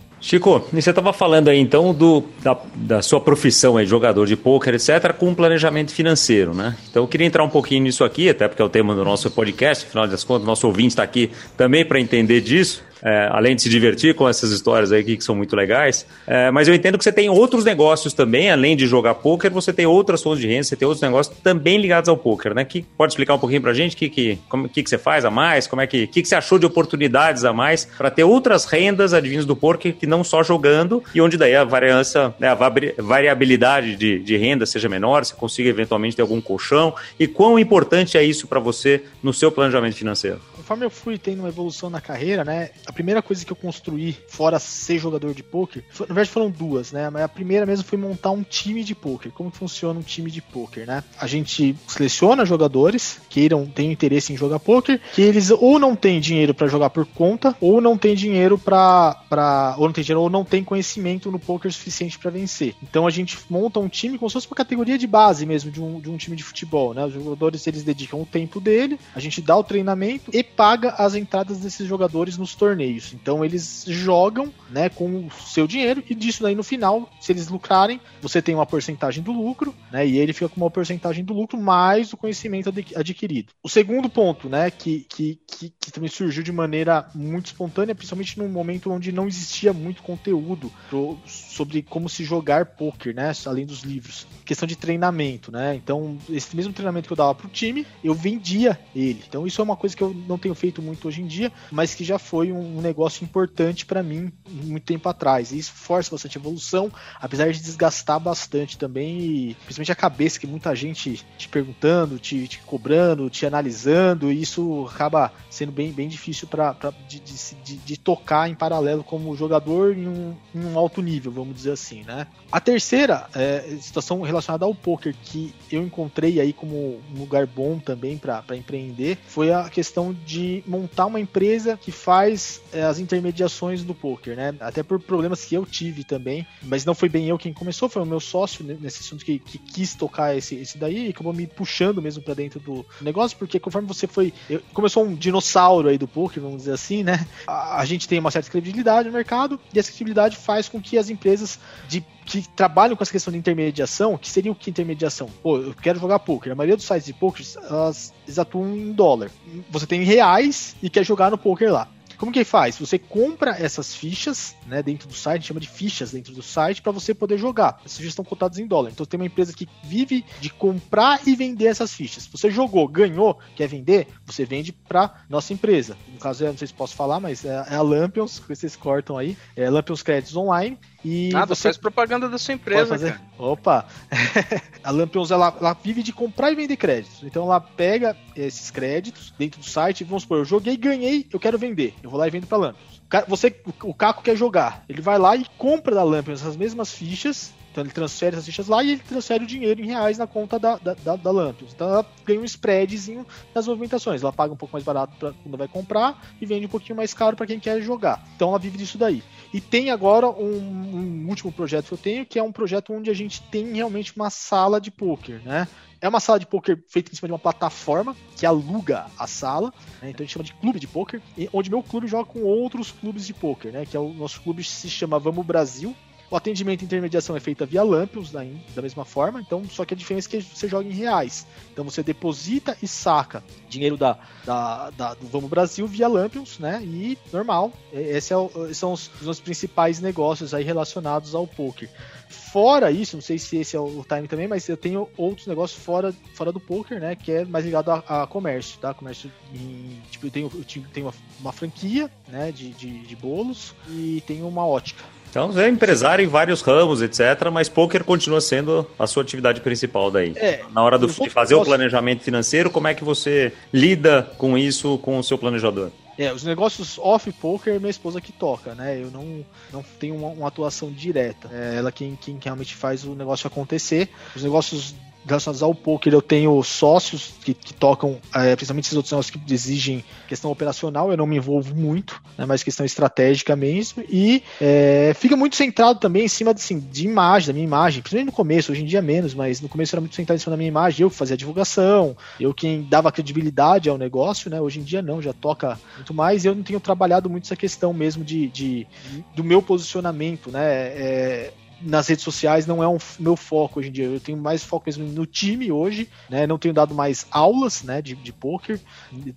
Chico, você estava falando aí então do, da, da sua profissão aí, jogador de pôquer, etc., com planejamento financeiro, né? Então eu queria entrar um pouquinho nisso aqui, até porque é o tema do nosso podcast, afinal das contas, nosso ouvinte está aqui também para entender disso é, além de se divertir com essas histórias aí que são muito legais. É, mas eu entendo que você tem outros negócios também, além de jogar poker, você tem outras fontes de renda, você tem outros negócios também ligados ao poker, né? Que pode explicar um pouquinho pra gente que, que, que, que você faz a mais, como é que, que, que você achou de oportunidades a mais para ter outras rendas advindas do poker que não só jogando e onde daí a variância, né, a variabilidade de, de renda seja menor, você consiga eventualmente ter algum colchão e quão importante é isso para você no seu planejamento financeiro? Conforme eu fui tendo uma evolução na carreira, né? a primeira coisa que eu construí, fora ser jogador de foi, na verdade foram duas, né? Mas a primeira mesmo foi montar um time de poker. Como funciona um time de poker, né? A gente seleciona jogadores que tenham interesse em jogar poker, que eles ou não têm dinheiro para jogar por conta, ou não tem dinheiro para ou não tem dinheiro ou não tem conhecimento no poker suficiente para vencer. Então a gente monta um time como se fosse uma categoria de base mesmo de um, de um time de futebol, né? Os jogadores eles dedicam o tempo dele, a gente dá o treinamento e paga as entradas desses jogadores nos torneios. Então eles jogam, né, com o seu dinheiro e disso daí no final, se eles lucrarem, você tem uma porcentagem do lucro, né, e ele fica com uma porcentagem do lucro mais o conhecimento adquirido. O segundo ponto, né, que, que, que, que também surgiu de maneira muito espontânea, principalmente num momento onde não existia muito conteúdo pro, sobre como se jogar poker, né, além dos livros. Questão de treinamento, né? Então, esse mesmo treinamento que eu dava pro time, eu vendia ele. Então, isso é uma coisa que eu não tenho feito muito hoje em dia, mas que já foi um negócio importante para mim muito tempo atrás. E isso força bastante evolução, apesar de desgastar bastante também, e principalmente a cabeça, que muita gente te perguntando, te, te cobrando, te analisando, e isso acaba sendo bem, bem difícil pra, pra de, de, de, tocar em paralelo como jogador em um, em um, alto nível, vamos dizer assim, né? A terceira é, situação relacionada ao poker que eu encontrei aí como um lugar bom também para empreender foi a questão de montar uma empresa que faz é, as intermediações do poker, né? Até por problemas que eu tive também, mas não foi bem eu quem começou, foi o meu sócio nesse assunto que, que quis tocar esse, esse daí e acabou me puxando mesmo para dentro do negócio, porque conforme você foi. Eu, sou um dinossauro aí do poker, vamos dizer assim, né? A, a gente tem uma certa credibilidade no mercado e essa credibilidade faz com que as empresas de que trabalham com essa questão de intermediação, que seria o que intermediação? Pô, eu quero jogar poker. A maioria dos sites de poker, elas, elas atuam em dólar. Você tem reais e quer jogar no poker lá. Como que faz? Você compra essas fichas, né, dentro do site, chama de fichas dentro do site para você poder jogar. Essas fichas estão cotadas em dólar. Então tem uma empresa que vive de comprar e vender essas fichas. Você jogou, ganhou, quer vender, você vende para nossa empresa. No caso, eu não sei se posso falar, mas é, é a Lampions, que vocês cortam aí, é Lampions Créditos Online. E Nada, você faz propaganda da sua empresa, cara. Opa! a Lampions, ela, ela, vive de comprar e vender créditos. Então ela pega esses créditos dentro do site, vamos supor, eu joguei, ganhei, eu quero vender. Eu vou lá e vendo pra Lampions. Você, o Caco quer jogar. Ele vai lá e compra da Lampions essas mesmas fichas então ele transfere essas fichas lá e ele transfere o dinheiro em reais na conta da, da, da, da Lampions. Então ela ganha um spreadzinho nas movimentações. Ela paga um pouco mais barato quando vai comprar e vende um pouquinho mais caro para quem quer jogar. Então ela vive disso daí. E tem agora um, um, último projeto que eu tenho, que é um projeto onde a gente tem realmente uma sala de poker, né? É uma sala de poker feita em cima de uma plataforma que aluga a sala, né? então a gente chama de clube de poker, onde meu clube joga com outros clubes de poker, né? Que é o nosso clube se chama Vamos Brasil, O atendimento e intermediação é feita via Lampions, da, da mesma forma, então só que a diferença é que você joga em reais. Então você deposita e saca dinheiro da, da, da do Vamos Brasil via Lampions, né? E normal. Esses é são os, os principais negócios aí relacionados ao poker. Fora isso, não sei se esse é o time também, mas eu tenho outros negócios fora, fora do poker, né? Que é mais ligado a, a comércio, tá? Comércio em, tipo, eu tenho, eu tenho uma, uma franquia, né? De, de, de bolos e tenho uma ótica. Então você é empresário em vários ramos, etc., mas poker continua sendo a sua atividade principal daí. É, Na hora do, de fazer posso... o planejamento financeiro, como é que você lida com isso com o seu planejador? É, os negócios off-poker, minha esposa que toca, né? Eu não, não tenho uma, uma atuação direta. É ela quem, quem realmente faz o negócio acontecer. Os negócios relacionados ao poker, eu tenho sócios que, que tocam, é, principalmente esses outros negócios que exigem questão operacional, eu não me envolvo muito, né, mas questão estratégica mesmo, e é, fica muito centrado também em cima assim, de imagem, da minha imagem, principalmente no começo, hoje em dia menos, mas no começo era muito centrado em cima da minha imagem, eu que fazia divulgação, eu quem dava credibilidade ao negócio, né, hoje em dia não, já toca muito mais, eu não tenho trabalhado muito essa questão mesmo de, de do meu posicionamento, né, é, nas redes sociais não é um meu foco hoje em dia. Eu tenho mais foco mesmo no time hoje, né? Não tenho dado mais aulas, né, de, de poker,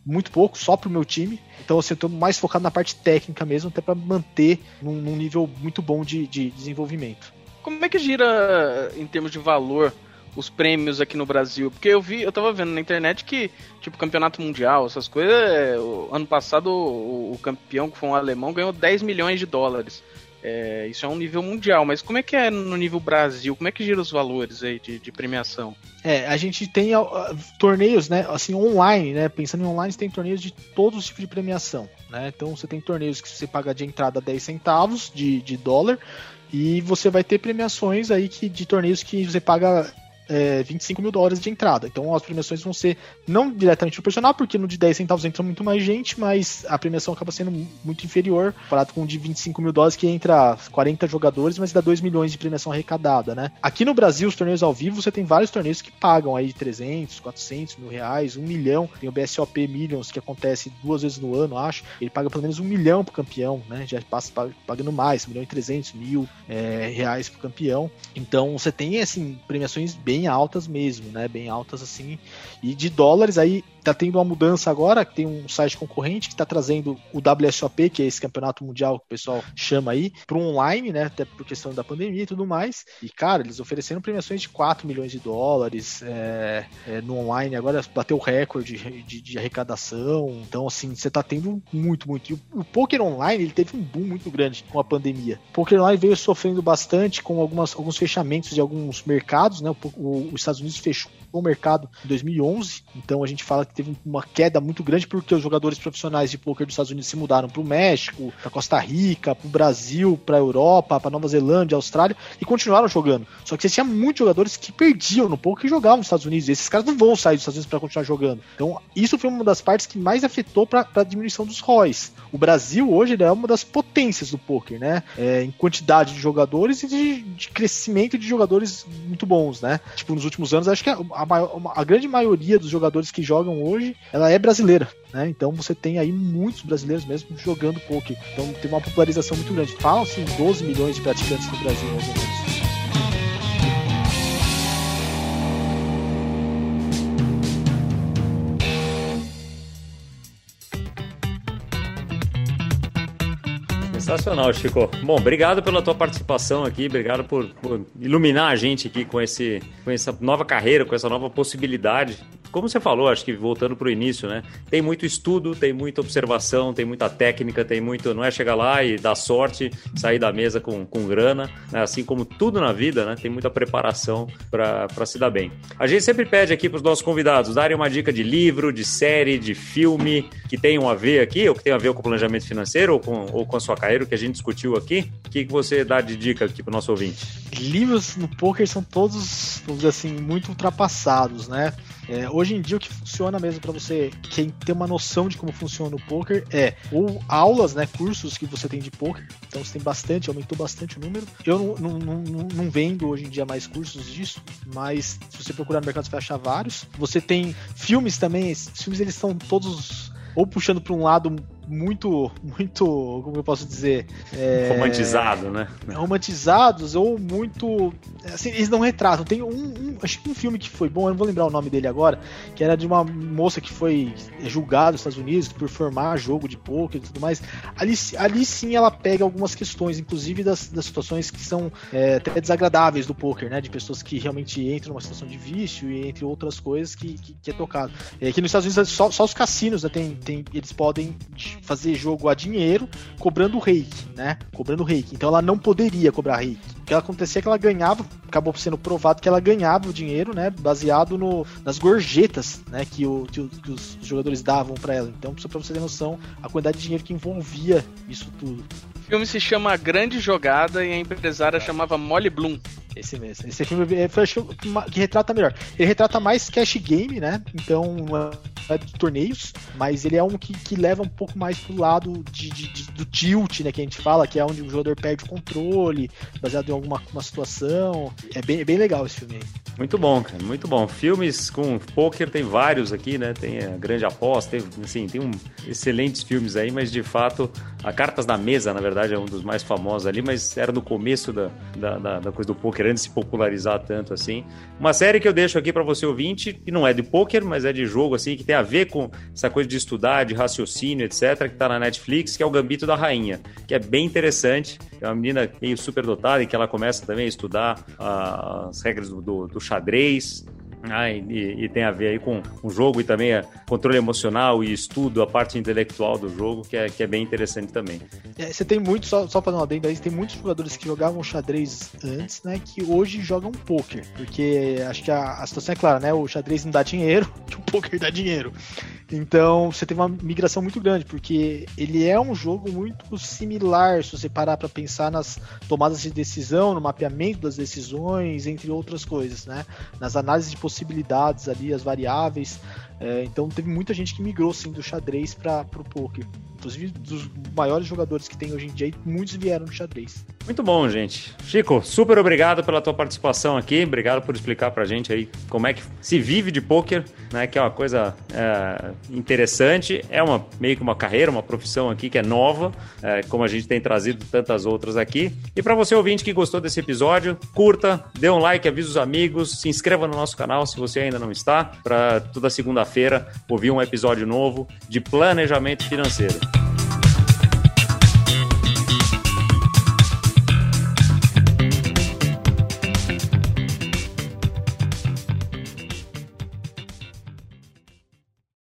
muito pouco, só pro meu time. Então, assim, eu tô mais focado na parte técnica mesmo, até para manter num, num, nível muito bom de, de desenvolvimento. Como é que gira em termos de valor? os prêmios aqui no Brasil. Porque eu vi, eu tava vendo na internet que, tipo, campeonato mundial, essas coisas, é, ano passado o, o, campeão, que foi um alemão, ganhou 10 milhões de dólares. É, isso é um nível mundial, mas como é que é no nível Brasil? Como é que gira os valores aí de, de premiação? É, a gente tem uh, torneios, né, assim, online, né, pensando em online, tem torneios de todos os tipos de premiação, né, então você tem torneios que você paga de entrada 10 centavos de, de dólar, e você vai ter premiações aí que, de torneios que você paga é, 25 mil dólares de entrada. Então as premiações vão ser não diretamente proporcional, porque no de 10 centavos entra muito mais gente, mas a premiação acaba sendo muito inferior, comparado com o de 25 mil dólares que entra 40 jogadores, mas dá 2 milhões de premiação arrecadada, né? Aqui no Brasil, os torneios ao vivo, você tem vários torneios que pagam aí 300, 400 mil reais, 1 milhão. Tem o BSOP Millions, que acontece duas vezes no ano, acho. Ele paga pelo menos 1 milhão pro campeão, né? Já passa pagando mais, 1 milhão e 300 mil é, reais pro campeão. Então você tem, assim, premiações bem bem altas mesmo, né? Bem altas assim. E de dólares aí tá tendo uma mudança agora, tem um site concorrente que está trazendo o WSOP, que é esse campeonato mundial que o pessoal chama aí, para online, né? Até por questão da pandemia e tudo mais. E, cara, eles ofereceram premiações de 4 milhões de dólares é, é, no online, agora bateu o recorde de, de, de, arrecadação. Então, assim, você tá tendo muito, muito. E o, o poker online, ele teve um boom muito grande com a pandemia. O poker online veio sofrendo bastante com algumas, alguns fechamentos de alguns mercados, né? O, o, os Estados Unidos fechou o mercado em 2011, então a gente fala que teve uma queda muito grande porque os jogadores profissionais de poker dos Estados Unidos se mudaram para o México, para Costa Rica, para o Brasil, para a Europa, para Nova Zelândia, Austrália e continuaram jogando. Só que você tinha muitos jogadores que perdiam no poker e jogavam nos Estados Unidos. E esses caras não vão sair dos Estados Unidos para continuar jogando. Então isso foi uma das partes que mais afetou para a diminuição dos ROIs. O Brasil hoje é uma das potências do poker, né? É, em quantidade de jogadores e de, de, crescimento de jogadores muito bons, né? Tipo nos últimos anos acho que a, a, a grande maioria dos jogadores que jogam hoje ela é brasileira, né? Então você tem aí muitos brasileiros mesmo jogando poker. Então tem uma popularização muito grande. Falam-se em 12 milhões de praticantes no Brasil, mais ou menos. Sensacional, Chico. Bom, obrigado pela tua participação aqui, obrigado por, por, iluminar a gente aqui com, esse, com essa nova carreira, com essa nova possibilidade como você falou, acho que voltando para o início, né? Tem muito estudo, tem muita observação, tem muita técnica, tem muito. Não é chegar lá e dar sorte, sair da mesa com, com grana, né? assim como tudo na vida, né? Tem muita preparação para se dar bem. A gente sempre pede aqui para os nossos convidados darem uma dica de livro, de série, de filme que tenham a ver aqui, ou que tenham a ver com o planejamento financeiro, ou com, ou com a sua carreira, que a gente discutiu aqui. O que, que você dá de dica aqui para o nosso ouvinte? Livros no poker são todos, vamos dizer assim, muito ultrapassados, né? É, hoje em dia o que funciona mesmo para você quem tem uma noção de como funciona o poker é ou aulas, né, cursos que você tem de poker. Então você tem bastante, aumentou bastante o número. Eu não, não, não, não vendo hoje em dia mais cursos disso, mas se você procurar no mercado você vai achar vários. Você tem filmes também, esses filmes eles são todos ou puxando para um lado muito, muito, como eu posso dizer, é, romantizado, né? Romantizados ou muito, assim, eles não retratam. Tem um, um, acho que um filme que foi bom, eu não vou lembrar o nome dele agora, que era de uma moça que foi julgada nos Estados Unidos por formar jogo de poker e tudo mais. Ali, ali sim ela pega algumas questões, inclusive das, das situações que são é, até desagradáveis do poker, né? De pessoas que realmente entram numa situação de vício e entre outras coisas que, que, que é tocado. É, aqui nos Estados Unidos só, só os cassinos né, tem, tem, eles podem fazer jogo a dinheiro cobrando reiki, né? Cobrando reiki. Então ela não poderia cobrar reiki. O que acontecia é que ela ganhava, acabou sendo provado que ela ganhava o dinheiro, né? Baseado no, nas gorjetas, né? Que, o, que, o, que os jogadores davam para ela. Então, só pra você ter noção, a quantidade de dinheiro que envolvia isso tudo. O filme se chama Grande Jogada e a empresária chamava Molly Bloom. Esse mesmo. Esse filme foi, acho que, retrata melhor. Ele retrata mais cash game, né? Então é de torneios, mas ele é um que, que leva um pouco mais pro lado de, de, de, do tilt, né? Que a gente fala, que é onde o jogador perde o controle, baseado em alguma uma situação. É bem, é bem legal esse filme aí. Muito bom, cara, muito bom. Filmes com poker tem vários aqui, né? Tem a Grande Aposta, tem, assim, tem um, excelentes filmes aí, mas de fato, a Cartas da Mesa, na verdade, é um dos mais famosos ali, mas era no começo da, da, da, da coisa do poker, antes de se popularizar tanto assim. Uma série que eu deixo aqui para você ouvinte, que não é de poker, mas é de jogo, assim, que tem a ver com essa coisa de estudar, de raciocínio, etc., que tá na Netflix, que é o Gambito da Rainha, que é bem interessante. É uma menina meio super dotada e que ela começa também a estudar uh, as regras do, do, do xadrez, ah, e, e, tem a ver aí com o jogo e também a controle emocional e estudo, a parte intelectual do jogo, que é, que é bem interessante também. É, você tem muitos, só, só fazendo uma adendo aí, tem muitos jogadores que jogavam xadrez antes, né, que hoje jogam poker, porque acho que a, a situação é clara, né, o xadrez não dá dinheiro, o poker dá dinheiro. Então você teve uma migração muito grande, porque ele é um jogo muito similar, se você parar para pensar nas tomadas de decisão, no mapeamento das decisões, entre outras coisas, né? Nas análises de possibilidades ali, as variáveis. É, então teve muita gente que migrou sim do xadrez para o poker. Inclusive, dos maiores jogadores que tem hoje em dia, muitos vieram do xadrez. Muito bom, gente. Chico, super obrigado pela tua participação aqui. Obrigado por explicar pra gente aí como é que se vive de poker, né? Que é uma coisa é, interessante. É uma meio que uma carreira, uma profissão aqui que é nova, é, como a gente tem trazido tantas outras aqui. E para você ouvinte que gostou desse episódio, curta, dê um like, avise os amigos, se inscreva no nosso canal se você ainda não está, para toda segunda-feira ouvir um episódio novo de planejamento financeiro.